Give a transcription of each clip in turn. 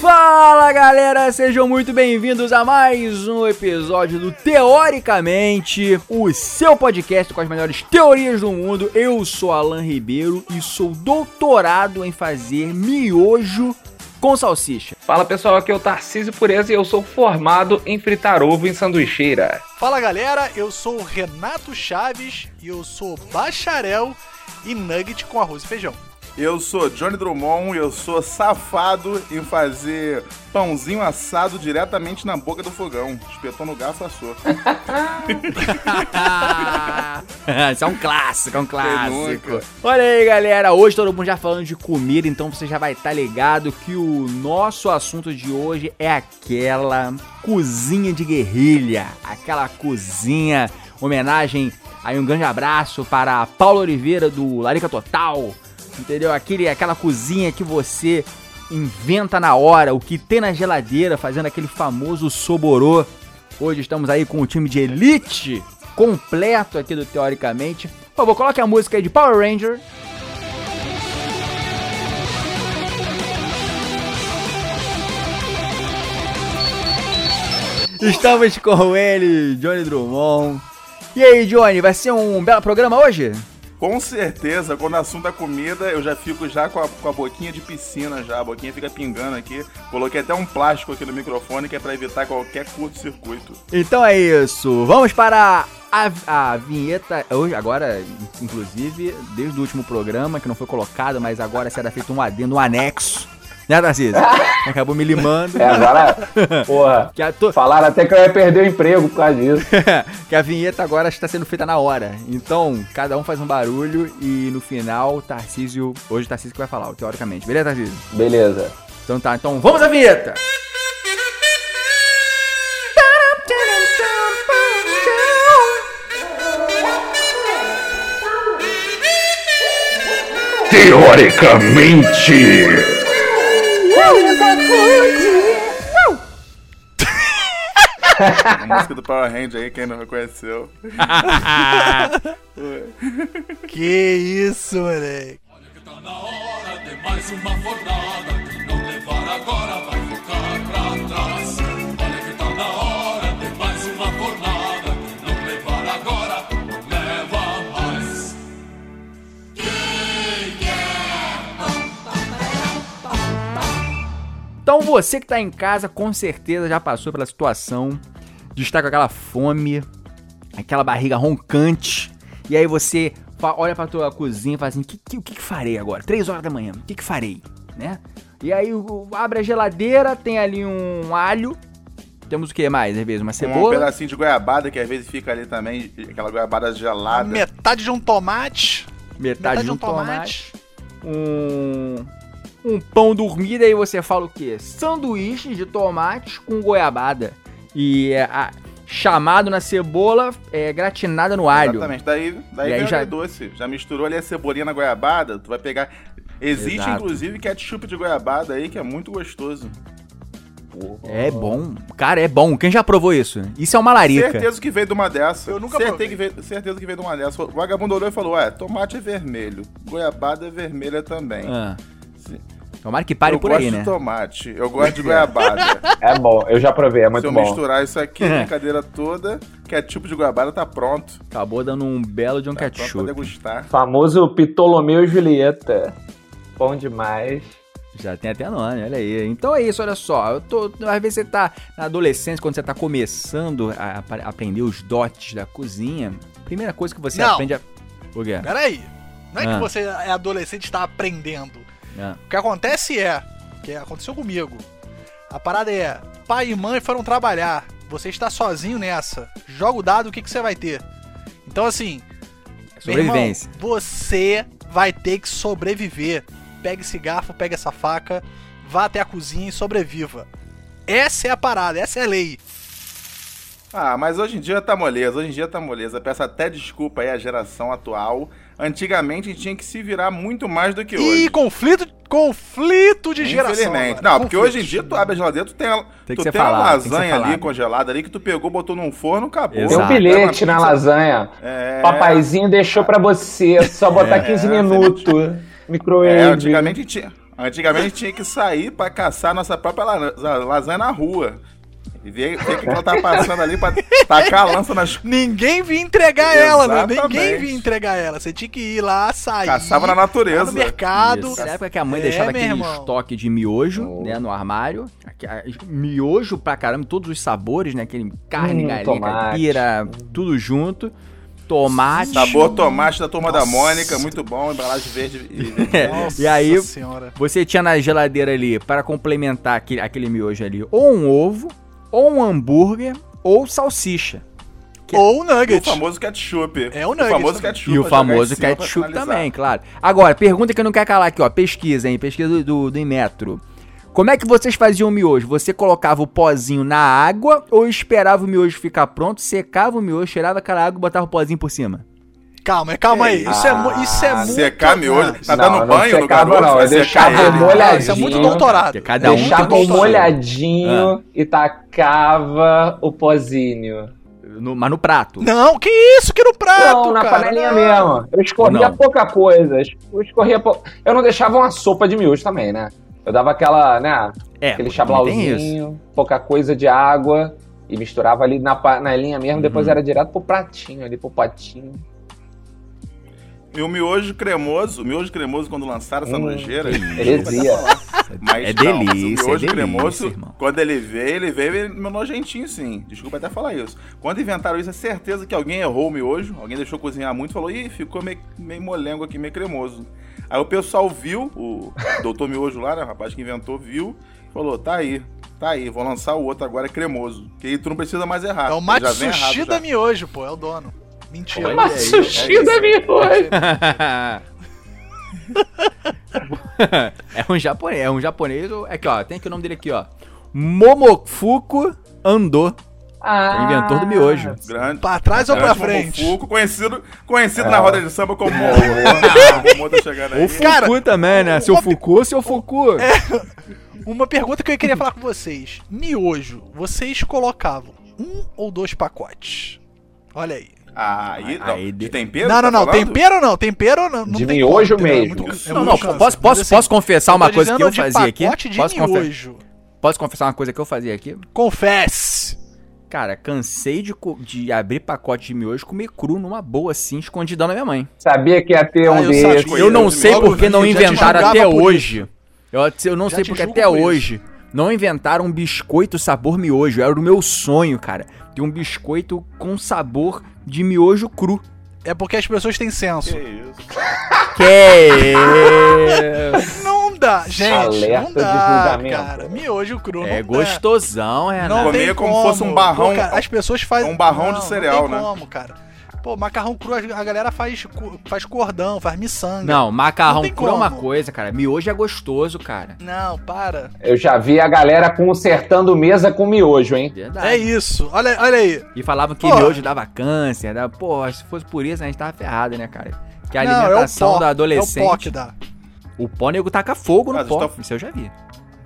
Fala galera, sejam muito bem-vindos a mais um episódio do Teoricamente, o seu podcast com as melhores teorias do mundo. Eu sou Alan Ribeiro e sou doutorado em fazer miojo com salsicha. Fala pessoal, aqui é o Tarcísio Pureza e eu sou formado em fritar ovo em sanduicheira. Fala galera, eu sou o Renato Chaves e eu sou bacharel em nugget com arroz e feijão. Eu sou Johnny Drummond e eu sou safado em fazer pãozinho assado diretamente na boca do fogão. Espetou no garfo assou. Isso é um clássico, é um clássico. Olha aí, galera. Hoje todo mundo já falando de comida, então você já vai estar ligado que o nosso assunto de hoje é aquela cozinha de guerrilha. Aquela cozinha, homenagem aí um grande abraço para a Paula Oliveira do Larica Total. Entendeu? Aquele, aquela cozinha que você inventa na hora, o que tem na geladeira, fazendo aquele famoso soborô. Hoje estamos aí com o time de elite completo aqui do Teoricamente. Por favor, coloque a música aí de Power Ranger. Estamos com ele, Johnny Drummond. E aí, Johnny, vai ser um belo programa hoje? Com certeza, quando o assunto é comida, eu já fico já com a, com a boquinha de piscina já. A boquinha fica pingando aqui. Coloquei até um plástico aqui no microfone que é pra evitar qualquer curto-circuito. Então é isso. Vamos para a, a vinheta. Hoje, agora, inclusive, desde o último programa, que não foi colocado, mas agora será feito um adendo, um anexo. Né, Tarcísio? Acabou me limando. É, agora, porra, Que a, to- falaram até que eu ia perder o emprego por causa disso. que a vinheta agora está sendo feita na hora. Então, cada um faz um barulho e no final, Tarcísio. Hoje o Tarcísio que vai falar, teoricamente. Beleza, Tarcísio? Beleza. Então tá, então vamos à vinheta! Teoricamente. A música do Power Ranger aí, quem não reconheceu. Que isso, moleque. Tá na hora de mais uma fornada que não levar agora você que tá em casa com certeza já passou pela situação de estar com aquela fome, aquela barriga roncante, e aí você olha pra tua cozinha e fala assim, que, que- o que, que farei agora? Três horas da manhã, o que, que farei? Né? E aí o- abre a geladeira, tem ali um alho, temos o que mais? Às vezes uma Um cebola, pedacinho de goiabada que às vezes fica ali também, aquela goiabada gelada. Metade de um tomate. metade de um tomate, um, um pão dormido, aí você fala o quê? Sanduíche de tomate com goiabada. E é, a- chamado na cebola, é, gratinada no alho. Exatamente. Daí, daí E aí vem já- doce. Já misturou ali a cebolinha na goiabada, tu vai pegar... Existe, Exato. inclusive, ketchup de goiabada aí, que é muito gostoso. É bom. Cara, é bom. Quem já provou isso? Isso é uma larica. Certeza que veio de uma dessa. Eu nunca Certeza que veio, certeza que veio de uma dessa. O vagabundo olhou e falou, ué, tomate é vermelho, goiabada é vermelha também. Ah, Se- tomara que pare eu por gosto aí, de né? tomate, eu gosto de goiabada. É bom, eu já provei, é Se muito eu bom. misturar isso aqui, a brincadeira toda, ketchup de goiabada tá pronto. Acabou dando um belo de um Tá pronto pra ketchup. degustar. Famoso Ptolomeu e Julieta. Bom demais. Já tem até nome, olha aí. Então é isso, olha só. Eu tô, às vezes você tá na adolescência, quando você tá começando a, a aprender os dotes da cozinha, primeira coisa que você Não. aprende a. O quê? Peraí. Não é Ah. que você é adolescente e tá aprendendo. Ah, O que acontece é, que aconteceu comigo. A parada é, pai e mãe foram trabalhar. Você está sozinho nessa. Joga o dado, o que, que você vai ter? Então assim, meu irmão, sobrevivência. você vai ter que sobreviver. Pegue esse garfo, pegue essa faca, vá até a cozinha e sobreviva. Essa é a parada, essa é a lei. Ah, mas hoje em dia tá moleza, hoje em dia tá moleza. Peço até desculpa aí à geração atual. Antigamente a gente tinha que se virar muito mais do que hoje. Ih, conflito, conflito de geração. Infelizmente. agora. Não, porque Conflito. hoje em dia tu abre a geladeira, tu tem, Tem que tu tem uma falado, tem que ser lasanha ali falado. congelada ali que tu pegou, botou num forno, acabou. Tem Exato. um bilhete Pega na uma lasanha. É. Papaizinho deixou pra você, só botar 15 minutos. Micro-ondas. É, antigamente tinha. Antigamente tinha que sair pra caçar nossa própria la- lasanha na rua. E ver, ver o que ela tá passando ali pra tacar a lança nas. Ninguém vinha entregar ela, né? Ninguém vinha entregar ela. Você tinha que ir lá, sair. Caçava na natureza. no mercado. Isso. Na época que a mãe É, deixava meu aquele irmão. estoque de miojo, Oh. né, no armário. Miojo pra caramba, todos os sabores, né? Aquele carne, Hum, galinha, caipira, tudo junto. Tomate. Sabor tomate da turma da Nossa. Mônica, muito bom, embalagem verde e verde. Nossa E aí- senhora. Você tinha na geladeira ali, para complementar aquele, aquele miojo ali, ou um ovo, ou um hambúrguer, ou salsicha. Que- Ou E o nugget. famoso ketchup. É o nugget famoso também. ketchup. E o famoso ketchup também, claro. Agora, pergunta que não quer calar aqui, ó. Pesquisa, hein? Pesquisa do, do, do Inmetro. Como é que vocês faziam o miojo? Você colocava o pozinho na água ou esperava o miojo ficar pronto, secava o miojo, tirava aquela água e botava o pozinho por cima? Calma, calma aí. Isso é, isso é muito. Secar miojo. Tá Não, dando não banho no garoto? não, vai ele. molhadinho. Isso é muito doutorado. Cada um Deixava molhadinho e tacava o pozinho. No- mas no prato. Não, que isso? Que no prato, Não, na cara. panelinha não. mesmo. Eu escorria Não. pouca coisa. Eu escorria pou... Eu não deixava uma sopa de miojo também, né? Eu dava aquela, né? É, aquele chablauzinho, pouca coisa de água e misturava ali na panelinha mesmo. Depois Uhum. era direto pro pratinho ali, pro potinho. E o miojo cremoso, o miojo cremoso quando lançaram essa Hum, nojeira. heresia. Mas É não, delícia, mas o é miojo delícia, cremoso, irmão. quando ele veio, ele veio meio nojentinho sim. Desculpa até falar isso. Quando inventaram isso, é certeza que alguém errou o miojo, alguém deixou cozinhar muito e falou, ih, ficou meio, meio molengo aqui, meio cremoso. Aí o pessoal viu, o doutor miojo lá, né, o rapaz que inventou, viu, falou, tá aí, tá aí, vou lançar o outro agora cremoso. Que aí tu não precisa mais errar. É o ele já vem Matsushi errado da já. miojo, pô. É o dono. Mentira. Sushi é da miojo. é um japonês, é um japonês. Aqui, ó, tem aqui o nome dele aqui, ó. Momofuku Ando, Ah, inventor do miojo. Grande. Pra trás ou pra frente? Momofuku, conhecido, conhecido É. na roda de samba como Momo. O Momo tá chegando aí. Ou Fuku Cara, também, né? Seu uma- Fuku, seu Fuku. Uma pergunta que eu queria falar com vocês. Miojo, vocês colocavam um ou dois pacotes? Olha aí. Ah, aí, não, Aí de de- tempero? não, tá não, não. Tempero não. Tempero não. não De tem miojo como? É mesmo. muito- Isso. é Não, muito não, chance. posso, posso, assim, posso confessar eu uma coisa que eu fazia aqui? pacote de Posso, confe- miojo. posso confessar uma coisa que eu fazia aqui? Confesse. Cara, cansei de, de abrir pacote de miojo e comer cru numa boa assim, escondidão na minha mãe. Sabia que ia ter Ah, um eu desses. sabia. Eu não sei porque não inventaram até hoje. Eu, eu não Já sei porque até por isso. Não inventaram um biscoito sabor miojo. Era o meu sonho, cara. Ter um biscoito com sabor de miojo cru. É porque as pessoas têm senso. Que isso. Que é... Não dá, gente. Alerta não de dá, julgamento. cara. Miojo cru é não gostosão, Não Renato. Comer tem como como. fosse um barrão- Pô, cara, as pessoas fazem. um barrão de Não, cereal, não tem né? como, cara. Pô, macarrão cru, a galera faz, faz cordão, faz miçanga. Não, macarrão Não cru é uma como. coisa, cara. Miojo é gostoso, cara. Não, para. Eu já vi a galera consertando mesa com miojo, hein? Verdade. É isso. Olha, olha aí. E falavam que Pô. miojo dava câncer. Dava... Pô, se fosse por isso, a gente tava ferrado, né, cara? Que a Não, alimentação é o pó, da É adolescente. o pó que dá. O pó nego taca fogo no Mas pó. está- Isso eu já vi.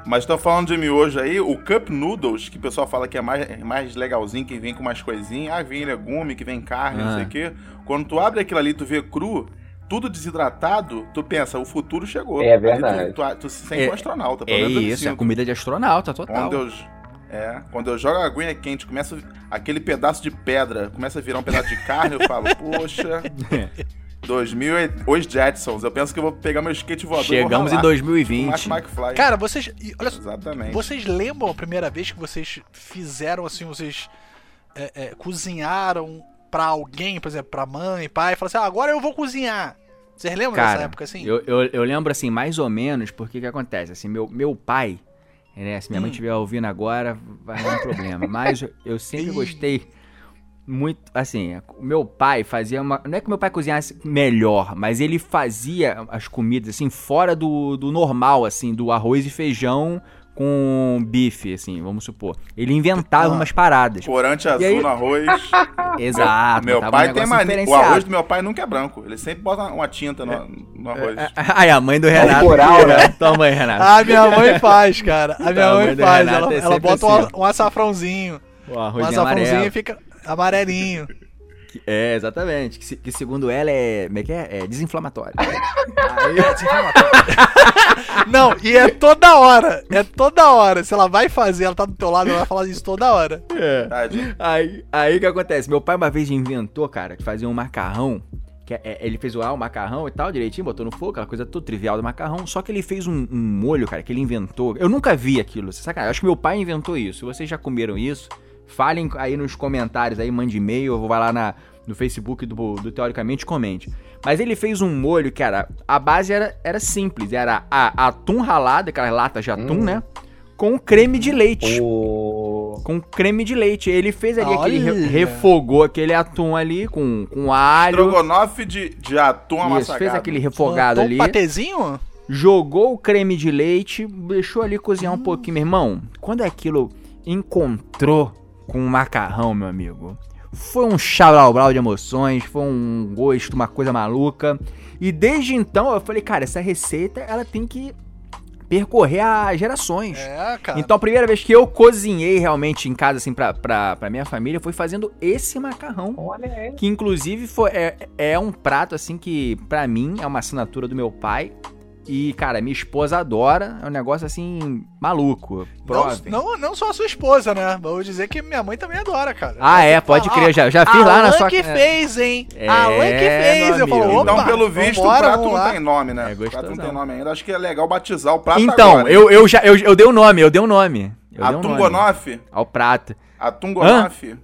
Mas tô falando de miojo aí, o Cup Noodles, que o pessoal fala que é mais, é mais legalzinho, que vem com umas coisinhas. Ah, vem legume, que vem carne, não Ah. sei o quê. Quando tu abre aquilo ali, tu vê cru, tudo desidratado, tu pensa, o futuro chegou. É verdade. Tu, tu- tu se sente É- um astronauta. pelo É menos me isso, é comida de astronauta, total. Quando eu, é, quando eu jogo a aguinha quente, começa aquele pedaço de pedra, começa a virar um pedaço de carne, eu falo, poxa, 2000, e- os Jetsons, eu penso que eu vou pegar meu skate voador e vou Chegamos em ralar. 2020. Mark McFly. Cara, vocês. Olha só. Exatamente. Vocês lembram a primeira vez que vocês fizeram assim, vocês é, é, cozinharam pra alguém, por exemplo, pra mãe, pai, e falaram assim: ah, agora eu vou cozinhar. Vocês lembram dessa Cara, época assim? eu, eu, eu lembro assim, mais ou menos, porque que acontece? Assim, meu, meu pai, né? Se minha mãe Hum. estiver ouvindo agora, vai dar um problema. Mas eu, eu sempre gostei muito. Assim, o meu pai fazia uma. Não é que meu pai cozinhasse melhor, mas ele fazia as comidas assim, fora do, do normal, assim, do arroz e feijão com bife, assim, vamos supor. Ele inventava Ah. umas paradas. Corante azul aí- no arroz. Exato. meu botava um pai tem mania. O arroz do meu pai nunca é branco. Ele sempre bota uma tinta no, no arroz. Ai, a mãe do Renato. Autoral, né? Tua mãe, Renato. Ah, minha mãe faz, cara. A minha mãe mãe faz. Ela, é ela bota um, assim. um açafrãozinho. O Um arrozinho açafrãozinho amarelo. e fica amarelinho. Que- É, exatamente. Que, que segundo ela é. Como é que é? É desinflamatório. Não, e é toda hora. É toda hora. Se ela vai fazer, ela tá do teu lado, ela vai falar isso toda hora. É. Tadinho. Aí, aí o que acontece? Meu pai uma vez inventou, cara, de fazer um macarrão. Que é- ele fez o, ah, o macarrão e tal, direitinho, botou no fogo, aquela coisa toda trivial do macarrão. Só que ele fez um, um molho, cara, que ele inventou. Eu nunca vi aquilo, você sacanagem. Acho que meu pai inventou isso. Vocês já comeram isso, falem aí nos comentários, aí mande e-mail, ou vai lá na, no Facebook do, do Teoricamente comente. Mas ele fez um molho, cara, a base era, era simples. Era a, atum ralado, aquelas latas de atum, Hum. né? Com creme de leite O... com creme de leite. Ele fez ali aquele. re- refogou aquele atum ali com, com alho. Estrogonofe de, de atum Isso, amassagado. fez aquele refogado Botou ali. Um patezinho? Jogou o creme de leite, deixou ali cozinhar um pouquinho. Meu irmão, quando aquilo encontrou com macarrão, meu amigo, foi um chabrau de emoções, foi um gosto, uma coisa maluca. E desde então eu falei, cara, essa receita ela tem que percorrer as gerações. É, cara. Então a primeira vez que eu cozinhei realmente em casa, assim, pra, pra, pra minha família, foi fazendo esse macarrão. Olha aí. Que inclusive foi, é, é um prato, assim, que pra mim é uma assinatura do meu pai. E, cara, minha esposa adora. É um negócio, assim, maluco. Prove. não, não, não só a sua esposa, né? Vou dizer que minha mãe também adora, cara. Ah, é, pode crer. Já, já fiz lá na sua... que fez, hein? É, Alan que fez. Eu falo, opa, Então, pelo visto, vambora, o prato não tem nome, né? É o prato não tem nome ainda. Acho que é legal batizar o prato Então, agora. eu, eu já eu, eu dei o nome, eu dei o nome. Eu nome Gonoff? Ao prato. Atum Gonoff?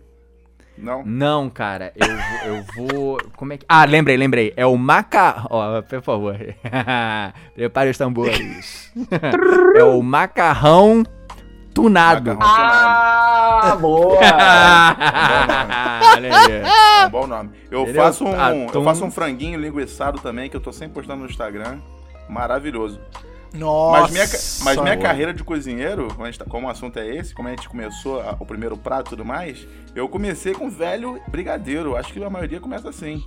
Não. Não, cara, eu, vou- eu vou. Como é que. Ah, lembrei, lembrei. É o macarrão. Ó, por favor. Prepare os tambores. é o macarrão tunado. Macarrão Ah, boa! Olha aí. É um bom nome. Eu Ele faço, um, atum. eu faço um franguinho linguiçado também, que eu tô sempre postando no Instagram. Maravilhoso. Nossa. Mas minha, mas minha boa. carreira de cozinheiro, como, tá- como o assunto é esse, como a gente começou a- o primeiro prato e tudo mais, eu comecei com velho brigadeiro. Acho que a maioria começa assim.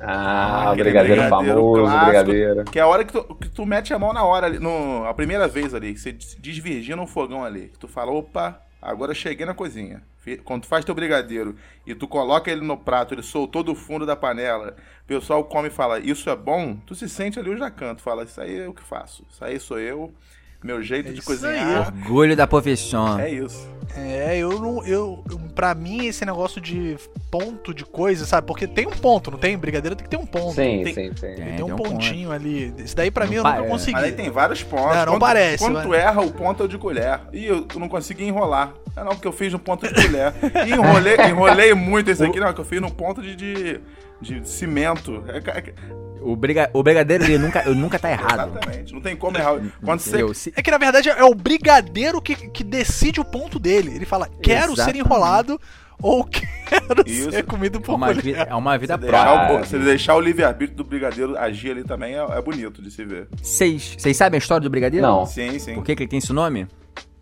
Ah, Aquele brigadeiro brigadeiro famoso, clássico. brigadeiro. Que é a hora que tu, que tu mete a mão na hora, ali, no, a primeira vez ali, que você se desvirgina no fogão ali. Que tu fala, opa, agora eu cheguei na cozinha. Quando tu faz teu brigadeiro e tu coloca ele no prato, ele soltou do fundo da panela, o pessoal come e fala, isso é bom, tu se sente ali o jacanto, fala, isso aí é o que faço, isso aí sou eu, meu jeito É de cozinhar. Orgulho da profissão. É isso. É, eu não. Eu, pra mim, esse negócio de ponto de coisa, sabe? Porque tem um ponto, não tem? Brigadeiro tem que ter um ponto. Sim, Tem- sim, sim. É, Tem tem um um ponto. pontinho ali. Isso daí pra Não mim eu nunca é. consegui. Mas aí tem vários pontos. Não, não quando, parece, Quando mas- tu erra, o ponto é o de colher. E eu não consegui enrolar. É não, porque eu fiz no ponto de colher. E enrolei, enrolei muito esse aqui, não, que eu fiz no ponto de, de, de cimento. É, é, O, briga... o brigadeiro ele nunca, ele nunca tá errado. exatamente. Não tem como errar. Quando você. Entendeu? Se- É que na verdade é o brigadeiro que, que decide o ponto dele. Ele fala, quero ser Exatamente. enrolado ou quero Isso. ser comido É por uma, vida, é uma vida Você própria. você deixar o livre-arbítrio do brigadeiro agir ali também é, é bonito de se ver. Vocês vocês sabem a história do brigadeiro? Não. Sim, sim. Por que, que ele tem esse nome?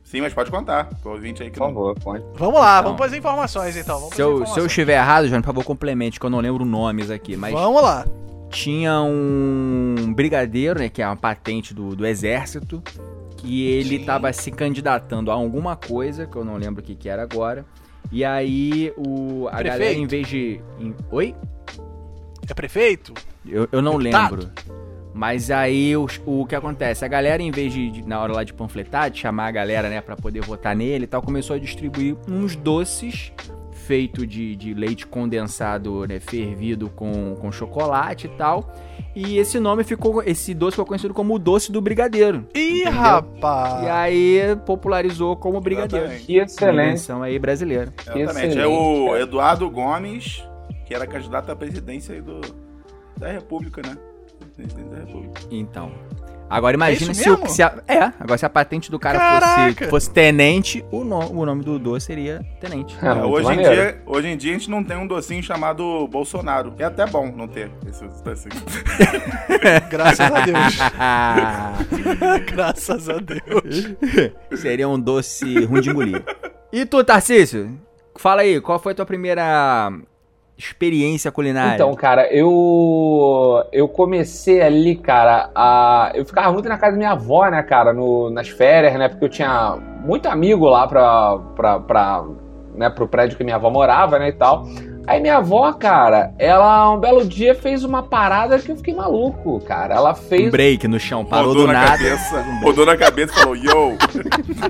Sim, mas pode contar. Pro ouvinte aí que Por não. favor, conte. Vamos lá, Então, vamos para as informações então. Vamos Se eu, se eu informações. estiver errado, João, por favor, complemente, que eu não lembro nomes aqui. Mas Vamos lá. Tinha um brigadeiro, né, que é uma patente do, do exército, que ele Sim. tava se candidatando a alguma coisa, que eu não lembro o que, que era agora. E aí o, a Prefeito? galera, em vez de. em- oi? É prefeito? Eu, eu não Deputado? lembro. Mas aí os- o, que acontece? A galera, em vez de, de- na hora lá de panfletar, de chamar a galera, né, pra poder votar nele e tal, começou a distribuir uns doces feito de, de leite condensado, né, fervido com, com chocolate e tal. E esse nome ficou, esse doce ficou conhecido como o doce do brigadeiro. Ih, Entendeu? rapaz. E aí popularizou como brigadeiro. Exatamente. Que excelente. Invenção aí brasileira. Exatamente. É o. Eduardo Gomes, que era candidato à presidência aí do, da República, né? Da República. Então. Agora imagina isso se, o, se a, é, agora se a patente do cara fosse, fosse tenente, o, no- o nome do doce seria tenente. É, É, hoje, em dia, hoje em dia a gente não tem um docinho chamado Bolsonaro. É até bom não ter esse docinho. Graças a Deus. Graças a Deus. seria um doce ruim de engolir. E tu, Tarcísio? Fala aí, qual foi a tua primeira experiência culinária? Então, cara, eu eu comecei ali, cara, a eu ficava muito na casa da minha avó, né, cara, no, nas férias, né, porque eu tinha muito amigo lá pra, pra, né, pro prédio que minha avó morava, né, e tal. Aí minha avó, cara, ela um belo dia fez uma parada que eu fiquei maluco, cara. Ela um fez break no chão, parou rodou do na nada. cabeça, rodou na cabeça e falou, yo!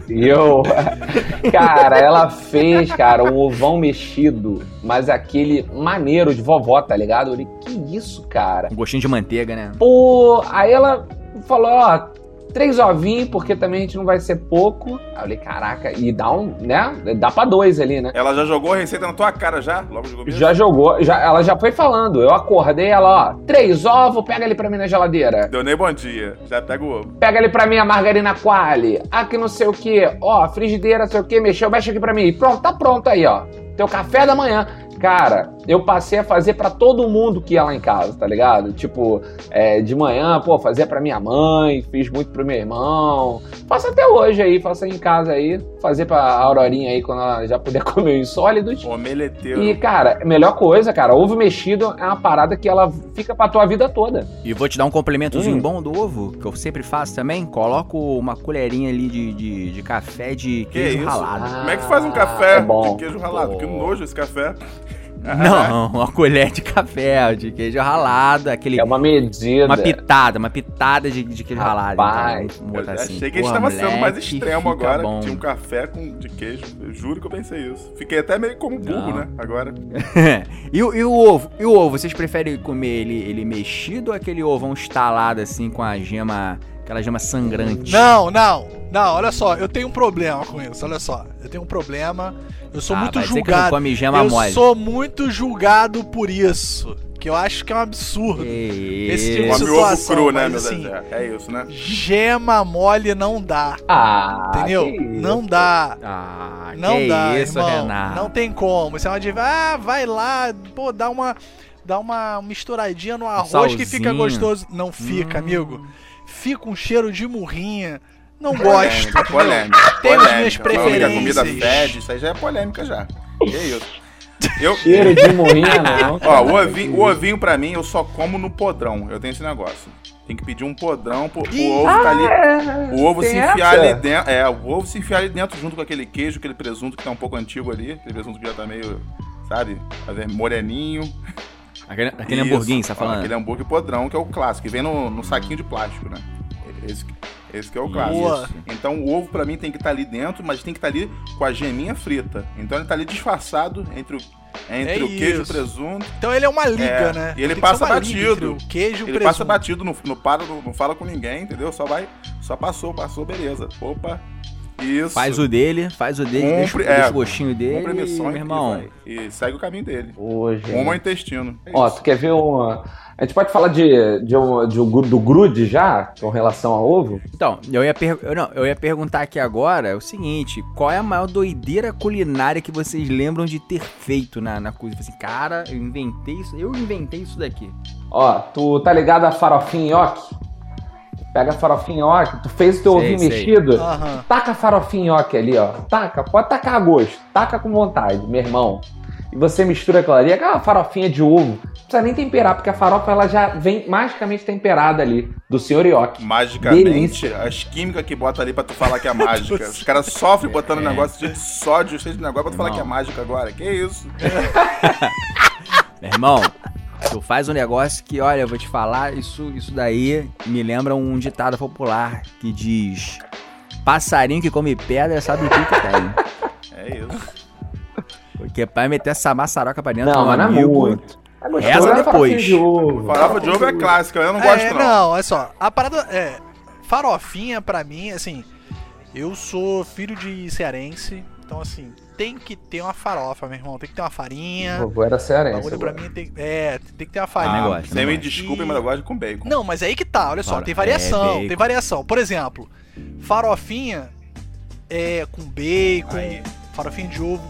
Eu, cara, ela fez, cara, um ovão mexido, mas aquele maneiro de vovó, tá ligado? Eu falei, que isso, cara? Um gostinho de manteiga, né? Pô, aí ela falou, ó, três ovinhos, porque também a gente não vai ser pouco. Aí eu falei, caraca, e dá um, né? Dá pra dois ali, né? Ela já jogou a receita na tua cara já? Logo de começo? Já jogou, já, ela já foi falando. Eu acordei, ela, ó, três ovos, pega ali pra mim na geladeira. Deu nem bom dia. Já pega o ovo. Pega ali pra mim a margarina quali. Ah, que não sei o que. Ó, frigideira, não sei o que, mexeu, mexe aqui pra mim. Pronto, tá pronto aí, ó. Teu café da manhã. Cara, eu passei a fazer pra todo mundo que ia lá em casa, tá ligado? Tipo, é, de manhã, pô, fazia pra minha mãe, fiz muito pro meu irmão. Faço até hoje aí, faço aí em casa aí. Fazer pra Aurorinha aí quando ela já puder comer os sólidos. Omeleteiro. E, cara, melhor coisa, cara, ovo mexido é uma parada que ela fica pra tua vida toda. E vou te dar um complementozinho Hum. bom do ovo, que eu sempre faço também. Coloco uma colherinha ali de, de, de café de Que queijo isso? ralado. Como é que faz um café é bom. de queijo ralado? Que nojo esse café. Não, uma colher de café, de queijo ralado, aquele. É uma medida. Uma pitada, uma pitada de, de queijo ralado. Rapaz, então, Eu botar assim. achei que a gente tava sendo mais extremo agora. bom. Tinha um café com, de queijo. Eu juro que eu pensei isso. Fiquei até meio como burro, Não. né? Agora. e, o- e o ovo? E o ovo? Vocês preferem comer ele, ele mexido ou aquele ovão estalado assim com a gema. Aquela gema sangrante? Não, não, não, olha só, eu tenho um problema com isso, olha só. Eu tenho um problema, eu sou Ah, muito vai dizer que não julgado. come gema eu mole. sou muito julgado por isso. Que eu acho que é um absurdo. Que Esse tipo de situação, cru, né, mas assim- Zezé? É isso, né? Gema mole não dá. Ah, Entendeu? isso. Não dá. Ah, Não dá, isso, irmão. Renato. Não tem como. Isso é uma de ah, vai lá, pô, dá uma dá uma misturadinha no arroz que fica salzinho. gostoso. Não fica, Hum. amigo. Fica um cheiro de murrinha. Não gosto. Polêmica, polêmica. Tem as polêmica. minhas Falando que a comida preferências. fede, isso aí já é polêmica já. Que isso? Eu, Cheiro de morrinha, não. Ó, o ovinho, o ovinho pra mim eu só como no podrão. Eu tenho esse negócio. Tem que pedir um podrão pro, ovo tá ali. É, O ovo se enfiar essa? ali dentro. É, o ovo se enfiar ali dentro junto com aquele queijo, aquele presunto que tá um pouco antigo ali. Aquele presunto que já tá meio, sabe? Moreninho. Aquele, aquele Isso. hamburguinho, você tá falando? Aquele hambúrguer podrão, que é o clássico, que vem no, no saquinho de plástico, né? Esse, esse que é o clássico. Boa. Então o ovo pra mim tem que estar ali dentro, mas tem que estar ali com a geminha frita. Então ele tá ali disfarçado entre o, entre É o queijo e o presunto. Então ele é uma liga, É, né? e ele Tem passa batido. queijo e o Ele presunto. passa batido, não, não para, não, não fala com ninguém, entendeu? Só vai, só passou, passou, beleza. Opa, isso. Faz o dele, faz o dele, deixa, Cumpre- deixa é, o gostinho dele. Cumpre a missão meu e- irmão. E, e segue o caminho dele. Rumo ao intestino. É Ó, isso. tu quer ver um. A gente pode falar de, de, um, de um, do grude já, com relação ao ovo? Então, eu ia, per... eu, não, eu ia perguntar aqui agora o seguinte: qual é a maior doideira culinária que vocês lembram de ter feito na, na cozinha? Assim, cara, eu inventei isso, eu inventei isso daqui. Ó, tu tá ligado a farofinha nhoque? Pega a farofinha nhoque, tu fez o teu Sei, ovinho sei. mexido, Aham. taca a farofinha nhoque ali, ó. Taca, pode tacar a gosto, taca com vontade, meu irmão. E você mistura aquela ali, aquela farofinha de ovo. Não precisa nem temperar, porque a farofa ela já vem magicamente temperada ali, do senhor Ioki. Magicamente, Delícia. as químicas que bota ali pra tu falar que é mágica. Os caras sofrem botando É. negócio cheio de sódio, cheio de negócio pra tu falar que é mágica agora. Que isso? Meu irmão, tu faz um negócio que, olha, eu vou te falar, isso, isso daí me lembra um ditado popular que diz: Passarinho que come pedra sabe o que que tem. É isso. Porque pra meter essa maçaroca pra dentro, Não, não é amigo, muito. É Reza depois. de ovo. Farofa de ovo é clássica, eu não É, gosto não. não, olha só. A parada é. Farofinha, pra mim, assim. Eu sou filho de cearense. Então, assim, tem que ter uma farofa, meu irmão. Tem que ter uma farinha. Vovô era O cearense. bagulho pra mim tem, é, tem que ter uma Ah, farinha. não gosto, me desculpe, E- mas eu gosto com bacon. Não, mas aí que tá, olha só, tem variação, é, tem variação. Por exemplo, farofinha é com bacon, Aí. farofinha de ovo.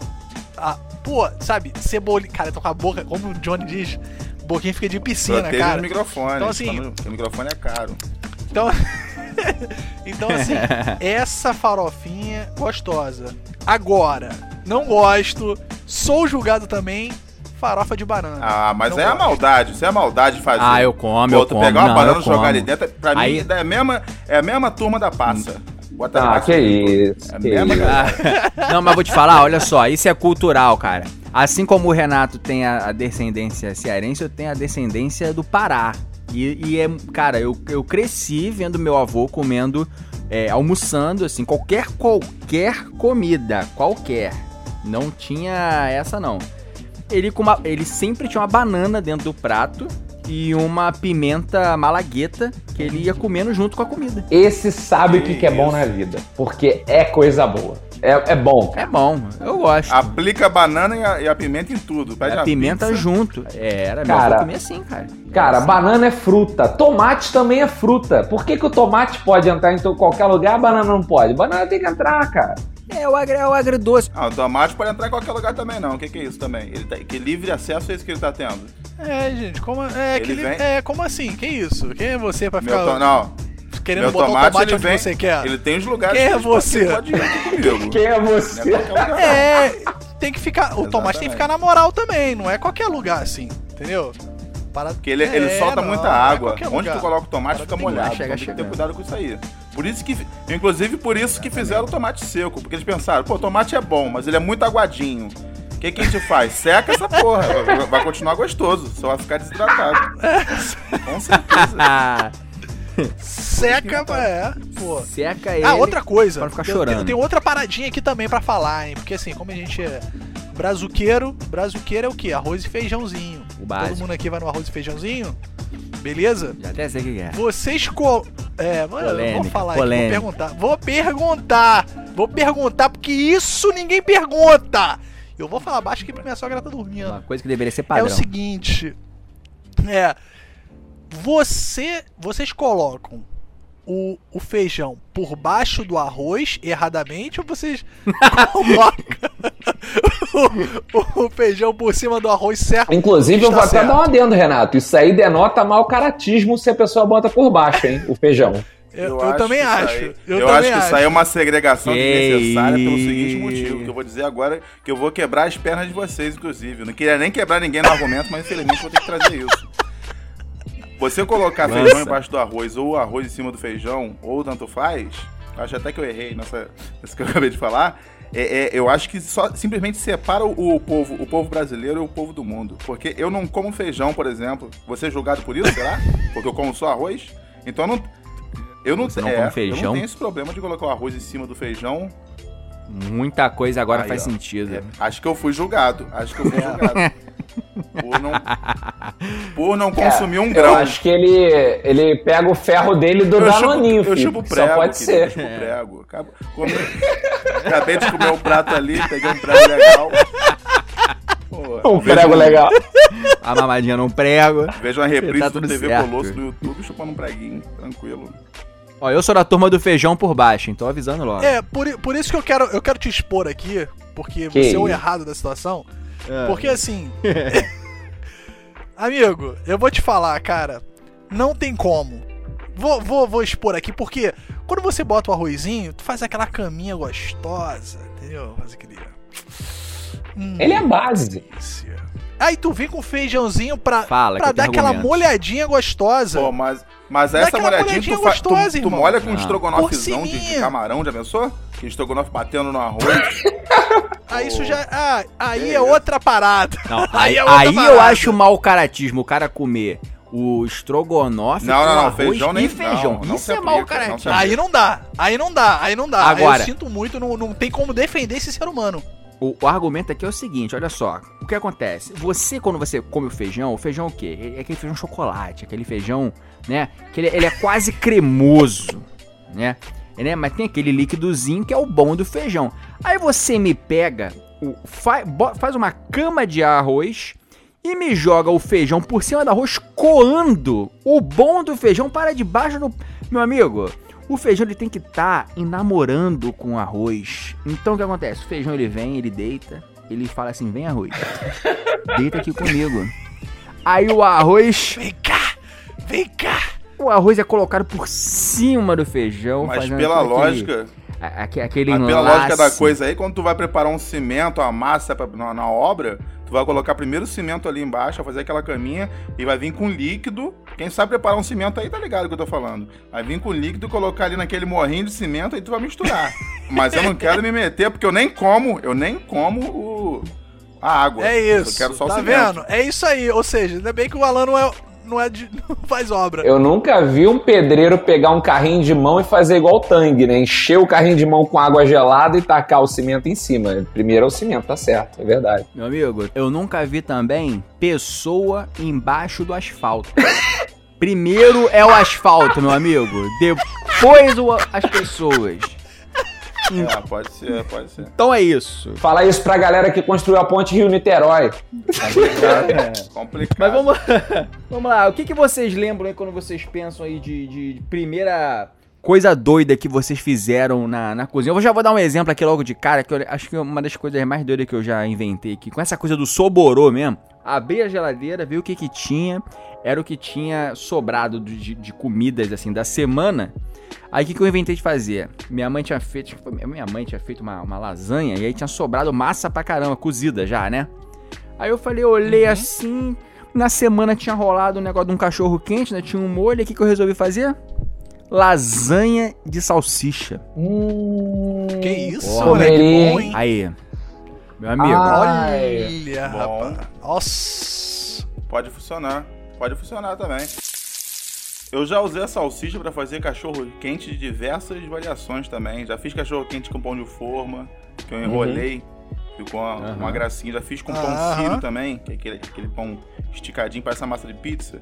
Ah, pô, sabe, cebolinha. Cara, eu tô com a boca, como o Johnny diz, boquinha fica de piscina, Proteja cara. o microfone. Então, assim- o microfone é caro. Então, então assim, essa farofinha gostosa. Agora, não gosto, sou julgado também, farofa de banana. Ah, mas Não é a gosto. maldade. Isso é a maldade de fazer. Ah, eu como, Pô, eu como. pegar uma Não, banana e jogar ali dentro, pra Aí- mim é a, mesma, é a mesma turma da passa. Bota Ah, que isso. É que mesmo, isso. Ah, não, mas vou te falar, olha só, isso é cultural, cara. Assim como o Renato tem a, a descendência cearense, eu tenho a descendência do Pará. E, e é, cara, eu, eu cresci vendo meu avô comendo, é, almoçando, assim, qualquer, qualquer comida, qualquer. Não tinha essa, não. Ele, com uma, ele sempre tinha uma banana dentro do prato e uma pimenta malagueta que ele ia comendo junto com a comida. Esse sabe o que, que é bom na vida. Porque é coisa boa. É, é bom. É bom, eu gosto. Aplica a banana e a, e a pimenta em tudo. Pede a uma pimenta pizza. junto. É, era meu Cara, comia assim, cara. Cara, Assim. banana é fruta. Tomate também é fruta. Por que, que o tomate pode entrar em qualquer lugar, a banana não pode? Banana tem que entrar, cara. É o, agri, é o agridoce. Ah, o tomate pode entrar em qualquer lugar também, não. O que, que é isso também? Ele tá, que livre acesso é isso que ele tá tendo. É, gente, como, é, Ele que ele- vem- é, como assim? Que isso? Quem é você pra Meu ficar to... Não, querendo meu botar tomate, o tomate onde vem. você quer? Ele tem os lugares Quem é que pode- você? pode ir. Quem é Não você? é. É, tem que ficar. O tomate tem Exatamente. que ficar na moral também, não é qualquer lugar assim, entendeu? Parada- Porque ele, ele É, solta não, muita é água. qualquer Onde tu coloca o tomate fica molhado. chegar então tem que ter cuidado com isso aí. Por isso que, inclusive por isso que fizeram o tomate seco. Porque eles pensaram, pô, tomate é bom, mas ele é muito aguadinho. O que, que a gente faz? Seca essa porra. Vai- Vai continuar gostoso, só vai ficar desidratado. Com certeza. Ah, Seca, é, pô. seca ele. Ah, outra coisa. pra ficar chorando. Tenho outra paradinha aqui também pra falar, hein? Porque assim, como a gente é brazuqueiro, brazuqueiro é o quê? Arroz e feijãozinho. O básico. Todo mundo aqui vai no arroz e feijãozinho? Beleza? Já até sei o que é. Vocês co... É, mano, eu vou Polêmica, falar aqui, polêmica. vou perguntar. Vou perguntar. Vou perguntar, porque isso ninguém pergunta. Eu vou falar baixo que minha sogra tá dormindo. Uma coisa que deveria ser É padrão. o seguinte. É. Você. Vocês colocam o, o feijão por baixo do arroz erradamente ou vocês colocam o, o feijão por cima do arroz certo? Inclusive, eu vou até certo. dar um adendo, Renato. Isso aí denota mau caratismo se a pessoa bota por baixo, hein? O feijão. Eu, eu também que isso acho. aí- eu, Eu, também acho que isso aí é uma segregação desnecessária pelo seguinte motivo, que eu vou dizer agora, que eu vou quebrar as pernas de vocês, inclusive. Eu não queria nem quebrar ninguém no argumento, mas infelizmente vou ter que trazer isso. Você colocar Nossa. feijão embaixo do arroz ou arroz em cima do feijão, ou tanto faz, acho até que eu errei nessa, nessa que eu acabei de falar. é- é, eu acho que só simplesmente separa o, o povo, o povo brasileiro e o povo do mundo. Porque eu não como feijão, por exemplo. Você é julgado por isso, será? Porque eu como só arroz? Então eu não. Eu não, Você não é, come Eu feijão? não tenho esse problema de colocar o arroz em cima do feijão. Muita coisa agora Aí, faz ó. sentido. É, acho que eu fui julgado. Acho que eu fui julgado. Por não, por não consumir um É, Eu grão. acho que ele, ele pega o ferro dele do Eu chupo, Danoninho, eu filho. chupo prego. Só pode querido, ser. Eu chupo prego. Acabo- comi- Acabei de comer um prato ali, peguei um prego legal. Pô, Um prego legal. A mamadinha não prego. Vejo uma reprise Tá do TV certo. Colosso no YouTube chupando um preguinho, tranquilo. Ó, eu sou da turma do feijão por baixo, então avisando logo. É, por, por isso que eu quero, eu quero te expor aqui, porque Que você é o errado da situação. É. Porque assim. amigo, eu vou te falar, cara. Não tem como. Vou, vou, vou expor aqui, porque quando você bota o arrozinho, tu faz aquela caminha gostosa, entendeu? Faz aquele. Hum, Ele é a base. delícia. Aí tu vem com feijãozinho pra, Fala, pra dar aquela argumentos. molhadinha gostosa. Pô, mas, mas essa molhadinha, molhadinha tu, fa- tu- gostosa, tu, irmão. molha com um estrogonofezão de, de camarão, já pensou? Que estrogonofe batendo no arroz. Aí isso já. Ah, aí Que é outra parada. Não, aí, é outra aí eu parada. acho mau caratismo o cara comer o estrogonofe Não, com não, não, arroz feijão nem- e feijão. não, não Isso se é mau aplica, não caratismo. Aí não dá, aí não dá, aí não dá. Aí Agora- eu sinto muito, não, não tem como defender esse ser humano. O, o argumento aqui é o seguinte, olha só. O que acontece? Você, quando você come o feijão, o feijão é o quê? É aquele feijão chocolate, aquele feijão, né? Que ele, ele é quase cremoso, né? Né? Mas tem aquele líquidozinho que é o bom do feijão. Aí você me pega, faz uma cama de arroz e me joga o feijão por cima do arroz coando. O bom do feijão para debaixo do. Meu amigo, o feijão ele tem que estar namorando com o arroz. Então o que acontece? O feijão ele vem, ele deita, ele fala assim: vem arroz, deita aqui comigo. Aí o arroz, Vem cá! Vem cá! O arroz é colocado por cima do feijão, Mas fazendo pela aquele- lógica, a- aque- aquele mas pela lógica da coisa aí, quando tu vai preparar um cimento, uma massa pra- na, na obra, tu vai colocar primeiro o cimento ali embaixo, vai fazer aquela caminha e vai vir com líquido. Quem sabe preparar um cimento aí tá ligado o que eu tô falando. Vai vir com líquido, colocar ali naquele morrinho de cimento e tu vai misturar. Mas eu não quero me meter porque eu nem como, eu nem como o a água. É Eu isso. quero só o tá cimento. vendo? É isso aí. Ou seja, ainda bem que o Alan não é, não é de, não faz obra. Eu nunca vi um pedreiro pegar um carrinho de mão e fazer igual o Tang, né? Encher o carrinho de mão com água gelada e tacar o cimento em cima. Primeiro é o cimento, tá certo, é verdade. Meu amigo, eu nunca vi também pessoa embaixo do asfalto. Primeiro é o asfalto, meu amigo. Depois o- as pessoas. É, pode ser, pode ser. Então é isso. Fala isso pra galera que construiu a ponte Rio-Niterói. Complicado. Mas vamos, vamos lá. O que, que vocês lembram aí quando vocês pensam aí de, de- de primeira coisa doida que vocês fizeram na, na cozinha? Eu já vou dar um exemplo aqui logo de cara, que eu acho que é uma das coisas mais doidas que eu já inventei aqui. Com essa coisa do soborô mesmo. Abri a geladeira, vi o que que tinha. Era o que tinha sobrado de, de- comidas, assim, da semana. Aí o que, que eu inventei de fazer? Minha mãe tinha feito. Minha mãe tinha feito uma, uma lasanha e aí tinha sobrado massa pra caramba, cozida já, né? Aí eu falei, olhei assim. Na semana tinha rolado um negócio de um cachorro quente, né? Tinha um molho. O que, que eu resolvi fazer? Lasanha de salsicha. Hum, Que isso, Porra, moleque? comeria, Bom, hein? hein? Aí. Meu amigo. Ai, Olha, bom. rapaz. Nossa. Pode funcionar. Pode funcionar também. Eu já usei a salsicha pra fazer cachorro quente de diversas variações também. Já fiz cachorro quente com pão de forma, que eu enrolei. Ficou uma, Aham. uma gracinha. Já fiz com pão sírio também, que é aquele, aquele pão esticadinho, parece uma massa de pizza.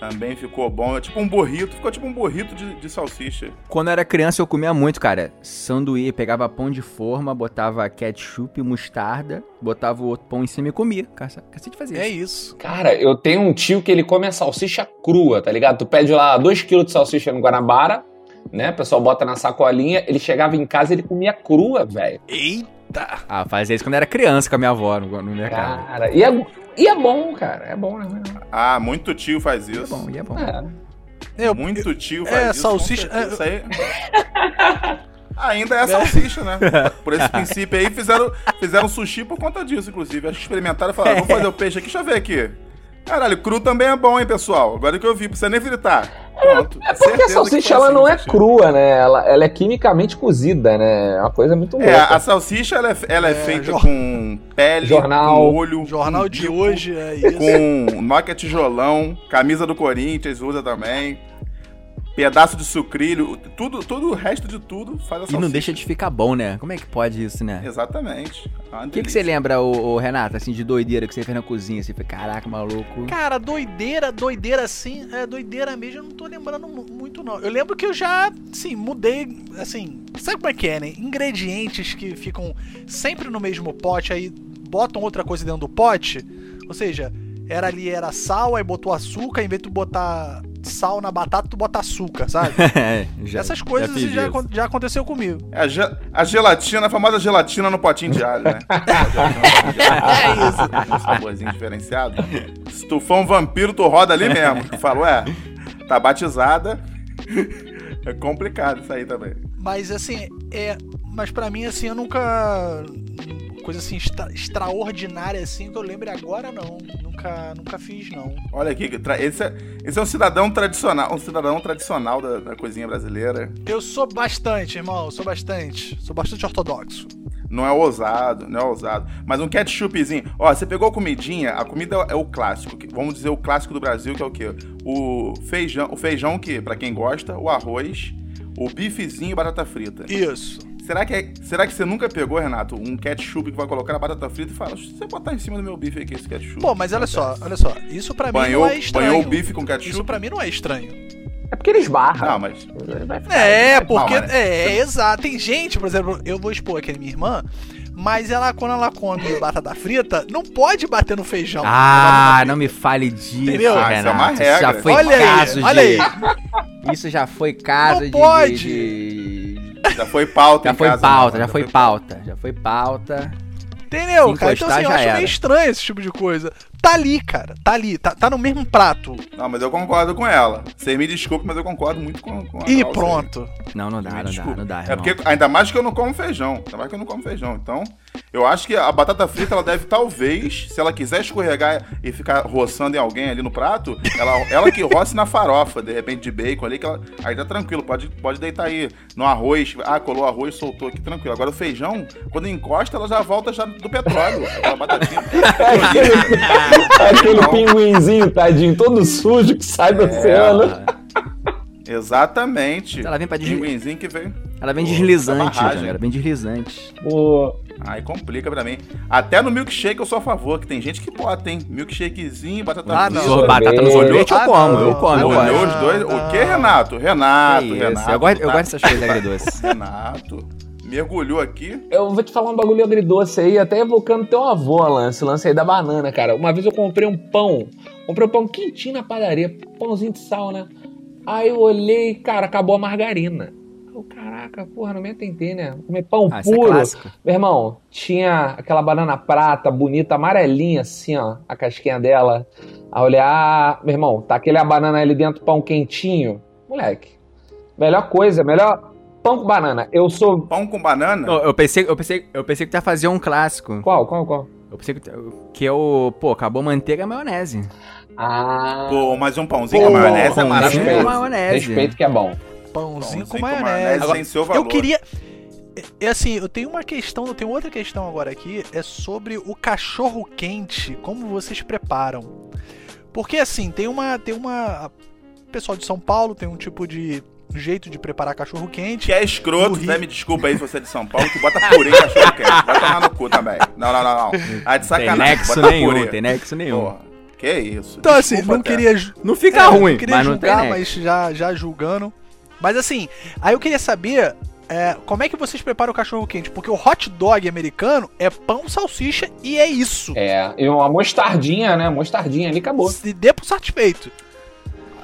Também ficou bom. É tipo um burrito, ficou tipo um burrito de, de salsicha. Quando eu era criança eu comia muito, cara. Sanduíche, pegava pão de forma, botava ketchup, mostarda, botava o outro pão em cima e comia. Caça- Cacete fazia É isso. isso. Cara, eu tenho um tio que ele come a salsicha crua, tá ligado? Tu pede lá 2kg de salsicha no Guanabara, né? O pessoal bota na sacolinha, ele chegava em casa e ele comia crua, velho. Eita. Ah, fazia isso quando eu era criança com a minha avó no, no mercado. Cara, e é, e é bom, cara. É bom, né? Ah, muito tio faz E é isso. bom, e é bom. É. Eu, Muito tio é, faz isso. com salsicha- certeza. Isso aí... Ainda é salsicha, né? Por esse princípio aí, fizeram, fizeram sushi por conta disso, inclusive. Acho que experimentaram e falaram, vamos fazer o peixe aqui, deixa eu ver aqui. Caralho, cru também é bom, hein, pessoal? Agora que eu vi, precisa nem fritar. Pronto. É porque a salsicha ela não é crua, né? Ela, ela é quimicamente cozida, né? É uma coisa muito louca. É, a salsicha ela é, ela é, É, feita jor- com pele, Jornal. com olho, jornal de bico, hoje é isso. com Nokia tijolão, camisa do Corinthians usa também, pedaço de sucrilho, tudo, tudo o resto de tudo faz a E salsicha. não deixa de ficar bom, né? Como é que pode isso, né? Exatamente. É uma O que, que você lembra, ô, ô, Renata, assim, de doideira que você fez na cozinha? Você foi, caraca, maluco. Cara, doideira, doideira assim, é doideira mesmo, eu não tô lembrando mu- muito não. Eu lembro que eu já, sim, mudei, assim, sabe como é que é, né? Ingredientes que ficam sempre no mesmo pote, aí botam outra coisa dentro do pote, ou seja, era ali, era sal, aí botou açúcar, em vez de tu botar sal na batata, tu bota açúcar, sabe? já, Essas coisas já, acon- já aconteceu comigo. É a, ge- a gelatina, a famosa gelatina no potinho de alho, né? É isso. Um saborzinho diferenciado. Se tu for um vampiro, tu roda ali mesmo. Tu fala, ué, tá batizada. É complicado isso aí também. Mas assim, é. Mas pra mim, assim, eu nunca. Coisa assim, extra- extraordinária assim que eu lembre agora, não. Nunca, nunca fiz, não. Olha aqui, esse é, esse é um cidadão tradicional, um cidadão tradicional da, da cozinha brasileira. Eu sou bastante, irmão, sou bastante. Sou bastante ortodoxo. Não é ousado, não é ousado. Mas um ketchupzinho. Ó, você pegou a comidinha, a comida é o clássico. Vamos dizer o clássico do Brasil, que é o quê? O feijão, o feijão que, pra quem gosta, o arroz, o bifezinho e batata frita. Isso. Será que, é- será que você nunca pegou, Renato, um ketchup que vai colocar na batata frita e fala, se você botar em cima do meu bife aqui esse ketchup? Pô, mas olha só, olha só. Isso pra mim Banhou, não é estranho. banhou o bife com ketchup? Isso pra mim não é estranho. É porque eles barram. Não, mas. É, porque. mal, né? É, exato. Tem gente, por exemplo, eu vou expor aqui a minha irmã, mas ela, quando ela come batata frita, não pode bater no feijão. Ah, não me fale disso, Entendeu? Ah, isso é uma Renato. Isso já regra. foi Olha aí, caso olha de... aí. Isso já foi caso Não de... pode. de- Já foi pauta. Já em foi casa, pauta, já foi pauta, já foi pauta. Entendeu, cara? Então assim, eu acho era. meio estranho esse tipo de coisa. Tá ali, cara. Tá ali. Tá, tá no mesmo prato. Não, mas eu concordo com ela. Você me desculpe, mas eu concordo muito com, com a E Cláudia aí. pronto. Não, não dá, Me não dá, desculpe. não dá, É irmão. porque, ainda mais que eu não como feijão. Ainda mais que eu não como feijão. Então, eu acho que a batata frita, ela deve, talvez, se ela quiser escorregar e ficar roçando em alguém ali no prato, ela, ela que roce na farofa, de repente, de bacon ali, que ela, aí tá tranquilo, pode, pode deitar aí no arroz. Ah, colou arroz, soltou aqui, tranquilo. Agora o feijão, quando encosta, ela já volta já do petróleo. Aquela batatinha. Aquele pinguinzinho, tadinho, todo sujo que sai do oceano. Ela, Exatamente. Ela vem pra desli- Pinguinzinho que vem. ela vem deslizante. Johnny, ela vem deslizante. Pô, Aí complica pra mim. Até no milkshake eu sou a favor, que tem gente que bota, hein? Milkshakezinho, batata Ah, frita. não. Batata no sorvete, eu Ah, como, não. eu como, Ah. Olhou os dois. O que, Renato? Renato, Que Renato. Eu gosto, eu tá- gosto dessas coisas agridoces. Renato. Mergulhou aqui. eu vou te falar um bagulho agridoce aí, até evocando teu avô, Alan, esse lance aí da banana, cara. Uma vez eu comprei um pão, comprei um pão quentinho na padaria, pãozinho de sal, né? Aí eu olhei, cara, acabou a margarina. Eu, caraca, porra, não me atentei, né? Comer pão Ah, é puro. clássico. Meu irmão, tinha aquela banana prata, bonita, amarelinha, assim, ó, a casquinha dela. Eu olhei, ah, meu irmão, tá aquele a banana ali dentro, pão quentinho. Moleque, melhor coisa, melhor pão com banana. Eu sou. Pão com banana. Eu, eu pensei, eu, pensei, eu pensei que tu ia fazer um clássico. Qual, qual, qual? Eu pensei que, que é o. Pô, acabou manteiga e maionese. Ah. Pô, mas um pãozinho com maionese é maravilhoso. respeito, maionese. respeito que é bom. Pãozinho com Pãozinho maionese. tem seu valor. Eu queria. É é assim, eu tenho uma questão, eu tenho outra questão agora aqui, é sobre o cachorro quente, como vocês preparam. Porque assim, tem uma. Tem uma. O pessoal de São Paulo tem um tipo de jeito de preparar cachorro quente. Que é escroto, né? Me desculpa aí se você é de São Paulo, que bota purê em cachorro quente. Vai tomar no cu também. Não, não, não, não. Ah, de Tem sacanagem. nexo bota nenhum, purê. tem nexo nenhum. Porra, que isso. Então, assim, Desculpa não até. queria. Não fica É, ruim, não queria mas não tem julgar, mas já, já julgando. Mas assim, aí eu queria saber é, como é que vocês preparam o cachorro quente? Porque o hot dog americano é pão, salsicha e é isso. É, e uma mostardinha, né? Mostardinha ali acabou. Se dê pro satisfeito.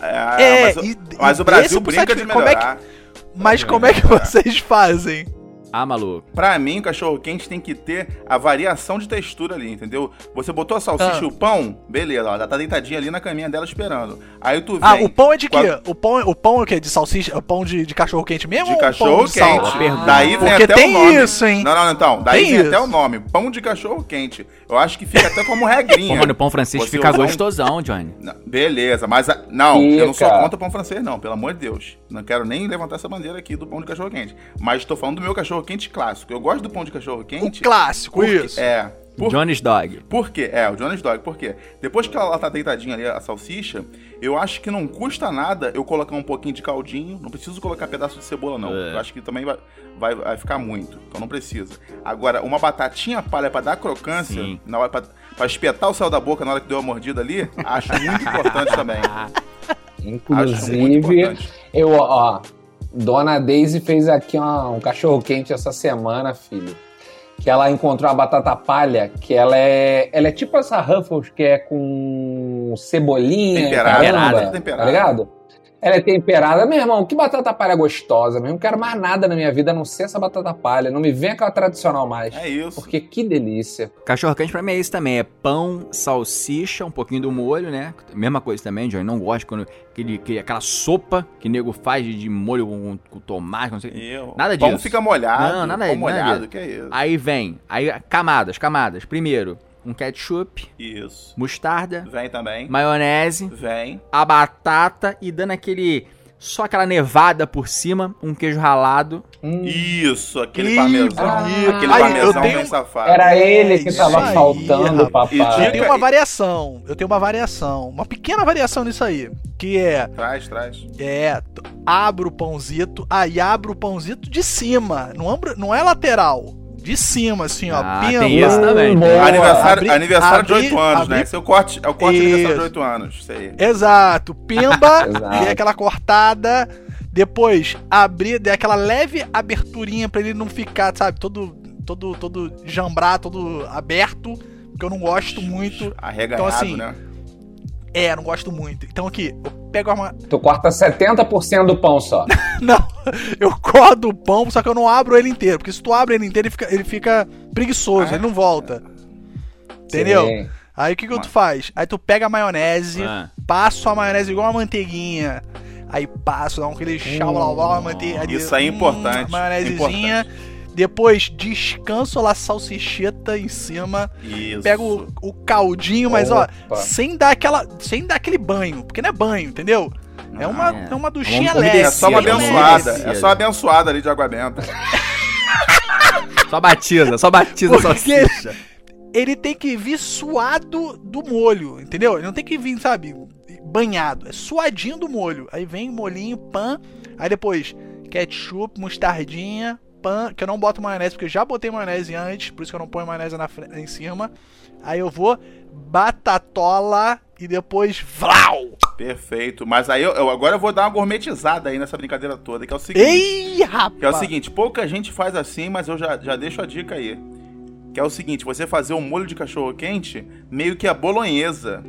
É, É, mas, o- e- mas e o Brasil brinca de satisfeito, como é que- melhorar. Mas como é que vocês fazem? Ah, maluco. Pra mim, o cachorro quente tem que ter a variação de textura ali, entendeu? Você botou a salsicha Ah. e o pão, beleza, ela tá deitadinha ali na caminha dela esperando. Aí tu vem Ah, o pão é de com a- quê? O pão, o pão é o quê? De salsicha? O pão de, de cachorro quente mesmo? de cachorro quente. Pergunta. Daí vem Porque até tem o nome. isso, hein? Não, não, então. Daí Tem vem até isso. o nome. Pão de cachorro quente. Eu acho que fica até como regrinha. Pô, no pão francês Você fica gostosão, Johnny. Beleza, mas a- não, eu não sou contra o pão francês, não, pelo amor de Deus. Não quero nem levantar essa bandeira aqui do pão de cachorro quente. Mas tô falando do meu cachorro quente clássico. Eu gosto do pão de cachorro O quente. clássico, porque- isso. É. Por Johnny's Dog. por quê? É, o Jonas Dog. Por quê? Depois que ela tá deitadinha ali, a salsicha, eu acho que não custa nada eu colocar um pouquinho de caldinho. Não preciso colocar pedaço de cebola, não. É. Eu acho que também vai, vai, vai ficar muito. Então não precisa. Agora, uma batatinha palha pra dar crocância, Sim. na hora pra, pra espetar o céu da boca na hora que deu a mordida ali, acho muito importante também. Inclusive, eu, ó, Dona Daisy fez aqui uma- um cachorro quente essa semana, filho. Que ela encontrou a batata palha, que ela é. Ela é tipo essa Ruffles que é com cebolinha, Temperada. caramba, Temperada. tá ligado? Ela é temperada. Meu irmão, que batata palha gostosa. mesmo. Não quero mais nada na minha vida a não ser essa batata palha. Não me vem aquela tradicional mais. É isso. Porque que delícia. Cachorro quente pra mim é isso também. É pão, salsicha, um pouquinho do molho, né? Mesma coisa também, Johnny. Não gosto quando aquele, aquele- aquela sopa que o nego faz de, de molho com, com tomate, não sei. Eu- Nada o pão disso. fica molhado. Não, nada- pão nada molhado, disso. que é isso. Aí vem, aí camadas, camadas. Primeiro, um ketchup, Isso. mostarda, Vem também. maionese, Vem. a batata e dando aquele só aquela nevada por cima, um queijo ralado. Hum, Isso, aquele parmesão. bonito. aquele Aí, parmesão tenho- bem safado. Era ele que isso tava aí, faltando. E papai. Eu tenho uma variação. Eu tenho uma variação. Uma pequena variação nisso aí. Que é. Traz, traz. É. Abro o pãozito. Aí abro o pãozito de cima. Não, abro, não é lateral. De cima, assim, ó. Ah, pimba. tem isso também. Boa. aniversário abri- aniversário de abri- 8 anos, abri- né? Esse é o corte, é o corte de aniversário de Isso. 8 anos. Isso aí. Exato. Pimba, Exato. aquela cortada. Depois, abrir, dei aquela leve aberturinha pra ele não ficar, sabe, todo, todo, todo jambrar, todo aberto. Porque eu não gosto muito. Arreganhado, Então, assim, né? É, não gosto muito. Então aqui, eu pego uma. Tu corta 70% do pão só. Não, eu corto o pão, só que eu não abro ele inteiro. Porque se tu abre ele inteiro, ele fica, ele fica preguiçoso, Ah, ele não volta. Entendeu? Sim. Aí o que, que tu faz? Aí tu pega a maionese, Ah. passa a maionese igual uma manteiguinha. Aí passa, dá um aquele chau a manteiga. Isso aí é importante, Maionesezinha. Depois descanso lá salsicheta em cima. Isso. Pega o, o caldinho, mas ó, Opa. sem dar aquela. Sem dar aquele banho. Porque não é banho, entendeu? É uma, é. é uma duchinha Uma leve. É só uma Descia, abençoada. É só uma abençoada ali de água benta. Só batiza, só batiza Porque- salsicha. ele tem que vir suado do molho, entendeu? Ele não tem que vir, sabe, banhado. É suadinho do molho. Aí vem molhinho, pan. Aí depois, ketchup, mostardinha, pan. Que eu não boto maionese, porque eu já botei maionese antes. Por isso que eu não ponho maionese na, em cima. Aí eu vou batatola e depois vlau! Perfeito. Mas aí eu, eu- agora eu vou dar uma gourmetizada aí nessa brincadeira toda, que é o seguinte. Ei, rapaz! Que é o seguinte, pouca gente faz assim, mas eu já, já deixo a dica aí. Que é o seguinte, você fazer um molho de cachorro quente meio que a bolonhesa.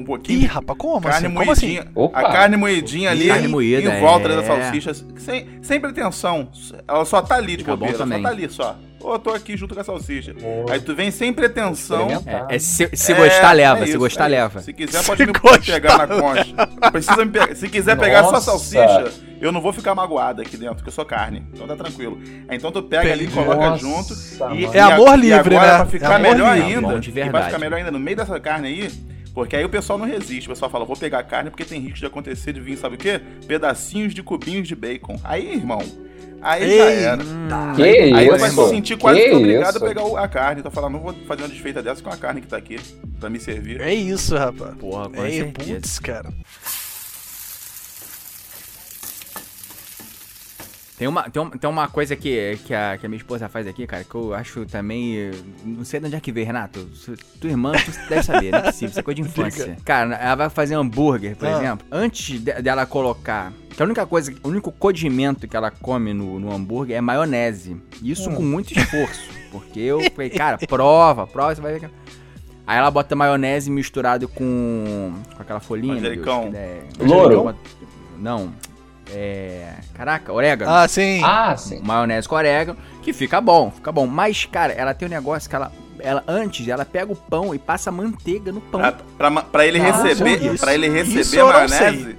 Um pouquinho Ih, rapaz, como carne assim? Como assim? Opa. A carne moidinha ali Carne moída, em volta é. da salsicha. Sem, sem pretensão. Ela só tá ali de Fica bobeira. Só também. tá ali só. Ô, eu tô aqui junto com a salsicha. Aí tu vem sem pretensão. Experimentar. É, se, se É, gostar, leva. é se gostar, é leva. Se quiser, Se pode me gostar, pegar na concha. Precisa me pegar. Se quiser pegar só Nossa. salsicha, eu não vou ficar magoado aqui dentro, porque eu sou carne. Então tá tranquilo. Aí, Então tu pega ali, Entendi. coloca Nossa, junto. E. É amor e livre, e agora, né? Pra ficar É amor melhor livre. ainda. Bom de e vai ficar melhor ainda no meio dessa carne aí. Porque aí o pessoal não resiste. O pessoal fala, vou pegar carne porque tem risco de acontecer de vir, sabe o quê? Pedacinhos de cubinhos de bacon. Aí, irmão, aí já Ei, era. Que Aí isso? tu vai se sentir quase que obrigado isso? a pegar a carne. Então falar, não vou fazer uma desfeita dessa com a carne que tá aqui pra me servir. É isso, rapaz. Porra, É, putz, cara. Tem uma, tem, uma, tem uma coisa que, que, a, que a minha esposa faz aqui, cara, que eu acho também. Não sei de onde é que veio, Renato. Tua irmã, tu deve saber, não é possível, isso é coisa de infância. Cara, ela vai fazer hambúrguer, por Ah. exemplo. Antes de- dela colocar. Que a única coisa, o único condimento que ela come no, no hambúrguer é maionese. Isso Hum. com muito esforço. Porque eu falei, cara, prova, prova, você vai ver que. Aí ela bota maionese misturado com. com aquela folhinha. Deus, Manjericão. Louro? Não. É. Caraca, orégano Ah, sim. Ah, sim. maionese com orégano, que fica bom, fica bom. Mas, cara, ela tem um negócio que ela, ela antes, ela pega o pão e passa manteiga no pão. Pra, pra, ma- pra ele Ah, receber, isso- pra ele receber maionese,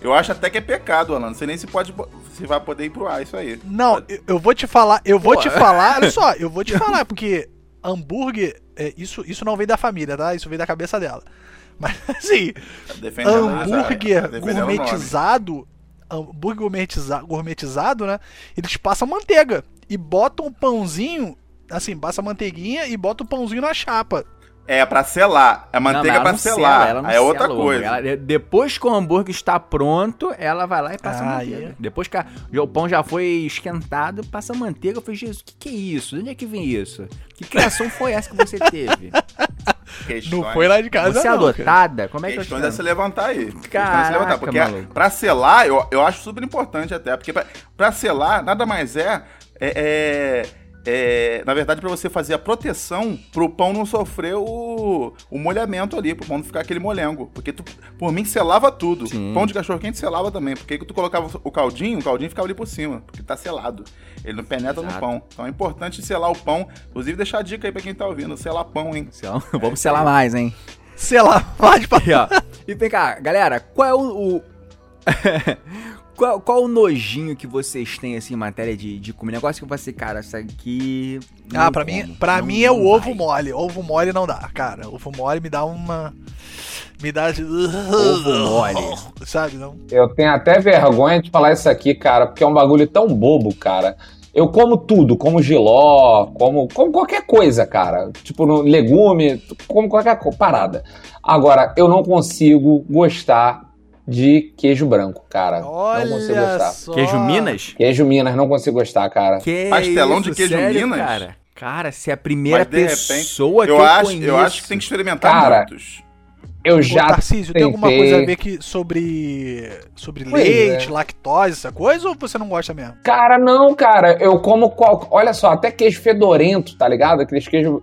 eu acho até que é pecado, Alan. Não sei nem se pode se vai poder ir pro ar isso aí. Não, eu, eu vou te falar, eu vou Pô. te falar, olha só, eu vou te falar, porque hambúrguer, é, isso, isso não veio da família, tá? Isso veio da cabeça dela. Mas assim, já- hambúrguer nome. gourmetizado, hambúrguer gourmetiza, gourmetizado, né? Eles passam manteiga e botam o pãozinho, assim, passa a manteiguinha e bota o pãozinho na chapa. É pra selar. É Não, mas manteiga ela pra selar. sela, ela não é outra sela coisa. Ela- depois que o hambúrguer está pronto, ela vai lá e passa Ah, manteiga. é. Depois que a- o pão já foi esquentado, passa manteiga. Eu falei, Jesus, o que, que é isso? De onde é que vem isso? Que criação foi essa que você teve? Questões, Não foi lá de casa, Você é não. cara. adotada? Como é que Questões a se levantar aí. Questões a se Caraca, levantar. Porque maluco. pra selar, eu, eu acho super importante até. Porque pra, pra selar, nada mais é, é, é- é, Na verdade, pra você fazer a proteção pro pão não sofrer o, o molhamento ali, pro pão não ficar aquele molengo. Porque tu, por mim, selava tudo. Sim. Pão de cachorro quente selava também. Porque aí tu colocava o caldinho, o caldinho ficava ali por cima. Porque tá selado. Ele não penetra no Exato. pão. Então é importante selar o pão. Inclusive, deixar a dica aí pra quem tá ouvindo: selar pão, hein? Sel- Vamos selar mais, hein? Lá, pode pra... Ó. E vem cá, galera, qual é o. o- qual, qual o nojinho que vocês têm, assim, em matéria de, de comer? Negócio que você, cara, isso aqui. Ah, pra mim, como, pra não- mim é o ovo vai. mole. Ovo mole não dá, cara. Ovo mole me dá uma. Me dá. Ovo mole. Sabe, não? Eu tenho até vergonha de falar isso aqui, cara, porque é um bagulho tão bobo, cara. Eu como tudo, como giló, como, como qualquer coisa, cara. Tipo, no legume, como qualquer parada. Agora, eu não consigo gostar de queijo branco, cara. Olha não consigo gostar. só. Queijo Minas? Queijo Minas, não consigo gostar, cara. Que Pastelão isso, de queijo sério, Minas? Cara? cara, se é a primeira Mas de repente, pessoa que eu eu acho, conheço... eu acho que tem que experimentar Cara, muitos. Eu Ô, já Tarcísio, tem alguma tentei- coisa a ver que, sobre, sobre Pois leite, é. lactose, essa coisa, ou você não gosta mesmo? Cara, não, cara. Eu como. qual- Olha só, até queijo fedorento, tá ligado? Aqueles queijos.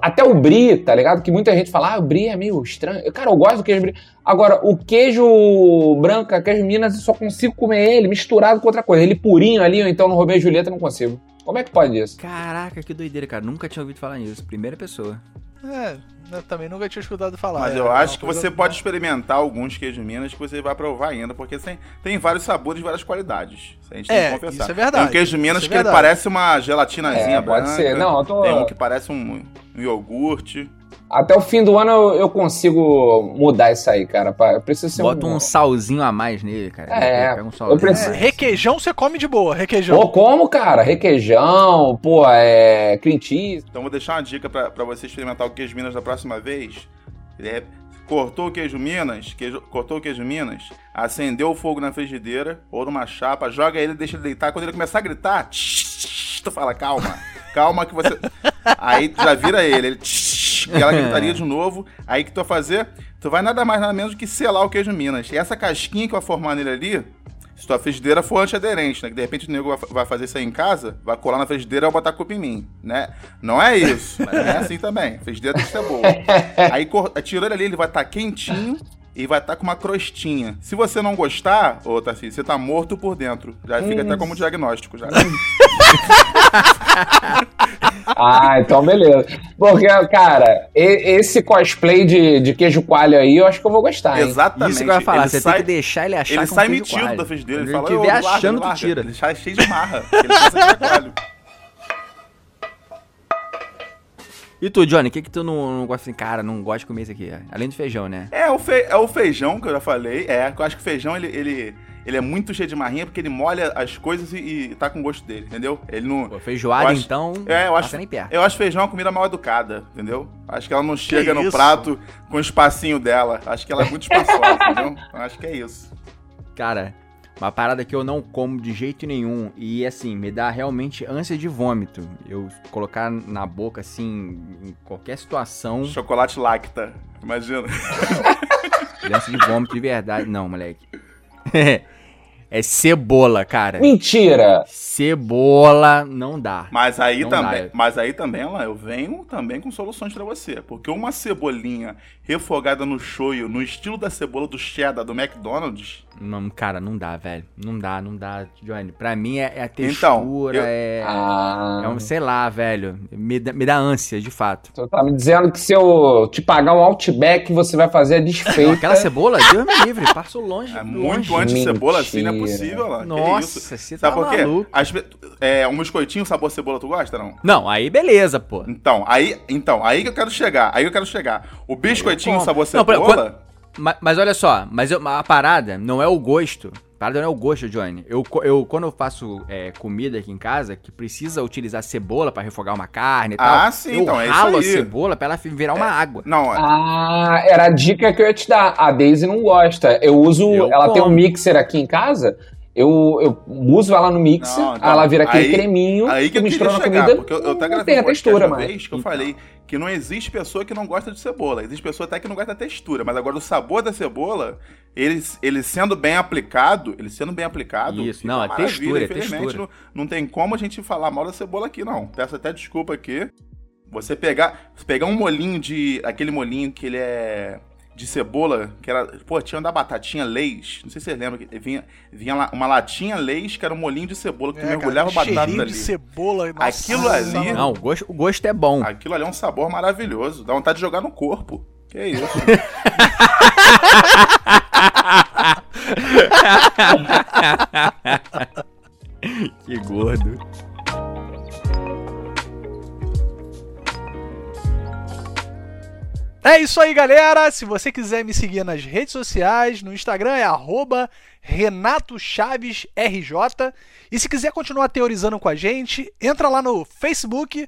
Até o brie, tá ligado? Que muita gente fala, ah, o brie é meio estranho. Cara, eu gosto do queijo brie. Agora, o queijo branca, queijo Minas, eu só consigo comer ele misturado com outra coisa. Ele purinho ali, ou então no Romeu e Julieta, não consigo. Como é que pode isso? Caraca, que doideira, cara. Nunca tinha ouvido falar nisso. Primeira pessoa. É, eu também nunca tinha escutado falar. Mas é, eu é acho que você pode experimentar alguns queijos Minas que você vai provar ainda, porque tem, tem vários sabores e várias qualidades. Isso a gente É, tem que confessar. isso é verdade. Tem um queijo Minas Isso é que ele parece uma gelatinazinha É, pode branca. ser. Não, eu tô- Tem um que parece um, um iogurte. Até o fim do ano eu, eu consigo mudar isso aí, cara. pra- Eu preciso ser Bota um. um salzinho a mais nele, cara. É, Pega um eu salzinho. preciso- É, requeijão você come de boa, requeijão. Pô, como, cara? Requeijão, pô, é. Cream cheese. Então vou deixar uma dica pra, pra você experimentar o queijo Minas da próxima vez. É, cortou o queijo Minas, queijo- cortou o queijo Minas, acendeu o fogo na frigideira ou numa chapa, joga ele, deixa ele deitar. Quando ele começar a gritar, tu fala, calma, calma que você. Aí tu já vira ele, ele aquela gritaria de novo. Aí que tu vai fazer? Tu vai nada mais nada menos do que selar o queijo Minas. E essa casquinha que vai formar nele ali, se tua frigideira for antiaderente, né? Que de repente o nego vai- fazer isso aí em casa, vai colar na frigideira e vai botar a culpa em mim, né? Não é isso, mas é assim também. A frigideira tem que ser boa. Aí tirou ele ali, ele vai estar quentinho e vai estar com uma crostinha. Se você não gostar, ô Tarcísio, você tá morto por dentro. Já fica até como diagnóstico já. Ah, então beleza. Porque, cara, esse cosplay de, de queijo coalho aí, eu acho que eu vou gostar, hein? Exatamente. Isso que eu ia falar, Ele você sai- tem que deixar ele achar Ele que é um sai queijo metido coalho. da frigideira. Ele Quando fala, ele "Ô, estiver larga, achando, tu larga." tira. Ele sai cheio de marra. Ele é coalho. E tu, Johnny, o que que tu não, não gosta assim? Cara, não gosta de comer isso aqui. Além do feijão, né? É o, fe- é o feijão que eu já falei. É, que eu acho que o feijão ele, ele, ele é muito cheio de marrinha porque ele molha as coisas e, e tá com gosto dele, entendeu? Ele não. Pô, feijoada, acho- então, É, eu acho, nem perto. eu acho feijão uma comida mal educada, entendeu? Acho que ela não chega no isso? prato com o espacinho dela. Acho que ela é muito espaçosa, entendeu? Eu acho que é isso. Cara, uma parada que eu não como de jeito nenhum e assim, me dá realmente ânsia de vômito. Eu colocar na boca assim, em qualquer situação, Chocolate lacta. Imagina. ânsia de vômito de verdade. Não, moleque. é cebola, cara. Mentira! Cebola não dá. Mas aí Não também, dá. mas aí também, lá, eu venho também com soluções pra você. Porque uma cebolinha refogada no shoyu, no estilo da cebola do cheddar do McDonald's, Não, cara, não dá, velho. Não dá, não dá, Johnny. Pra mim é, é a Então, textura, eu- é, Ah. é um, sei lá, velho. Me dá, me dá ânsia, de fato. Tu tá me dizendo que se eu te pagar um outback, você vai fazer a desfeita. Aquela cebola, Deus me livre, passo longe. é longe. muito antes de cebola assim, não é possível, lá. Nossa, você Sabe tá por quê? maluco. As é, um biscoitinho sabor cebola, tu gosta, não? Não, aí beleza, pô. Então, aí, então, aí que eu quero chegar. Aí que eu quero chegar. O biscoitinho sabor Não, por- cebola. Mas, mas olha só, mas eu- a parada não é o gosto. A parada não é o gosto, Johnny. Eu, eu quando eu faço é, comida aqui em casa, que precisa utilizar cebola pra refogar uma carne e tal. Ah, sim, eu então, é isso ralo a cebola pra ela virar uma água. Não, é- Ah, era a dica que eu ia te dar. A Daisy não gosta. Eu uso. Eu ela tem um como. mixer aqui em casa. Eu, eu uso ela no mixer, Não, então, ela vira aquele aí- creminho, aí que tu eu mistura na chegar, comida. porque eu, eu até não gravei tem a textura, uma vez que eu Então. falei que não existe pessoa que não gosta de cebola. Existe pessoa até que não gosta da textura, mas agora o sabor da cebola, ele, ele sendo bem aplicado, ele sendo bem aplicado, Isso, fica não, é maravilha. textura, é Infelizmente, textura. Não, não tem como a gente falar mal da cebola aqui, não. Peço até desculpa aqui. Você pegar, você pegar um molinho de. aquele molinho que ele é. De cebola, que era. Pô, tinha da batatinha Leis. Não sei se vocês lembram. Vinha, vinha lá uma latinha Leis que era um molinho de cebola que tu É, cara, mergulhava batata cheirinho ali. de cebola. nossa, Aquilo ali-. Não, o gosto, o gosto é bom. Aquilo ali é um sabor maravilhoso. Dá vontade de jogar no corpo. Que isso? É isso aí, galera. Se você quiser me seguir nas redes sociais, no Instagram é arroba Renato Chaves RJ. E se quiser continuar teorizando com a gente, entra lá no facebook.com.br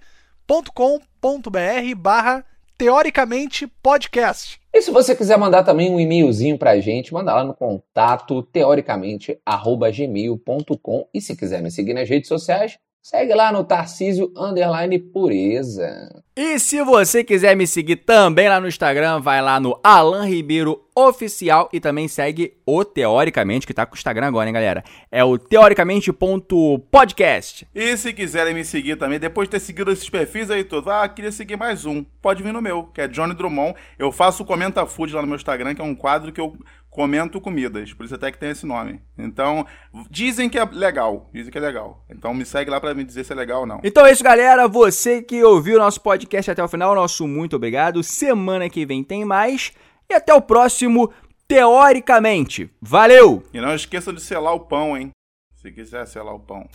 barra teoricamente podcast. E se você quiser mandar também um e-mailzinho pra gente, manda lá no contato teoricamente arroba gmail.com e se quiser me seguir nas redes sociais, segue lá no Tarcísio Underline Pureza. E se você quiser me seguir também lá no Instagram, vai lá no Alan Ribeiro Oficial e também segue o Teoricamente, que tá com o Instagram agora, hein, galera? É o teoricamente.podcast. E se quiserem me seguir também, depois de ter seguido esses perfis aí todos, ah, queria seguir mais um, pode vir no meu, que é Johnny Drummond. Eu faço o Comenta Food lá no meu Instagram, que é um quadro que eu comento comidas, por isso até que tem esse nome. Então, dizem que é legal, dizem que é legal. Então me segue lá pra me dizer se é legal ou não. Então é isso, galera. Você que ouviu o nosso podcast até o final, nosso muito obrigado. Semana que vem tem mais. E até o próximo, teoricamente. Valeu! E não esqueça de selar o pão, hein? Se quiser selar o pão.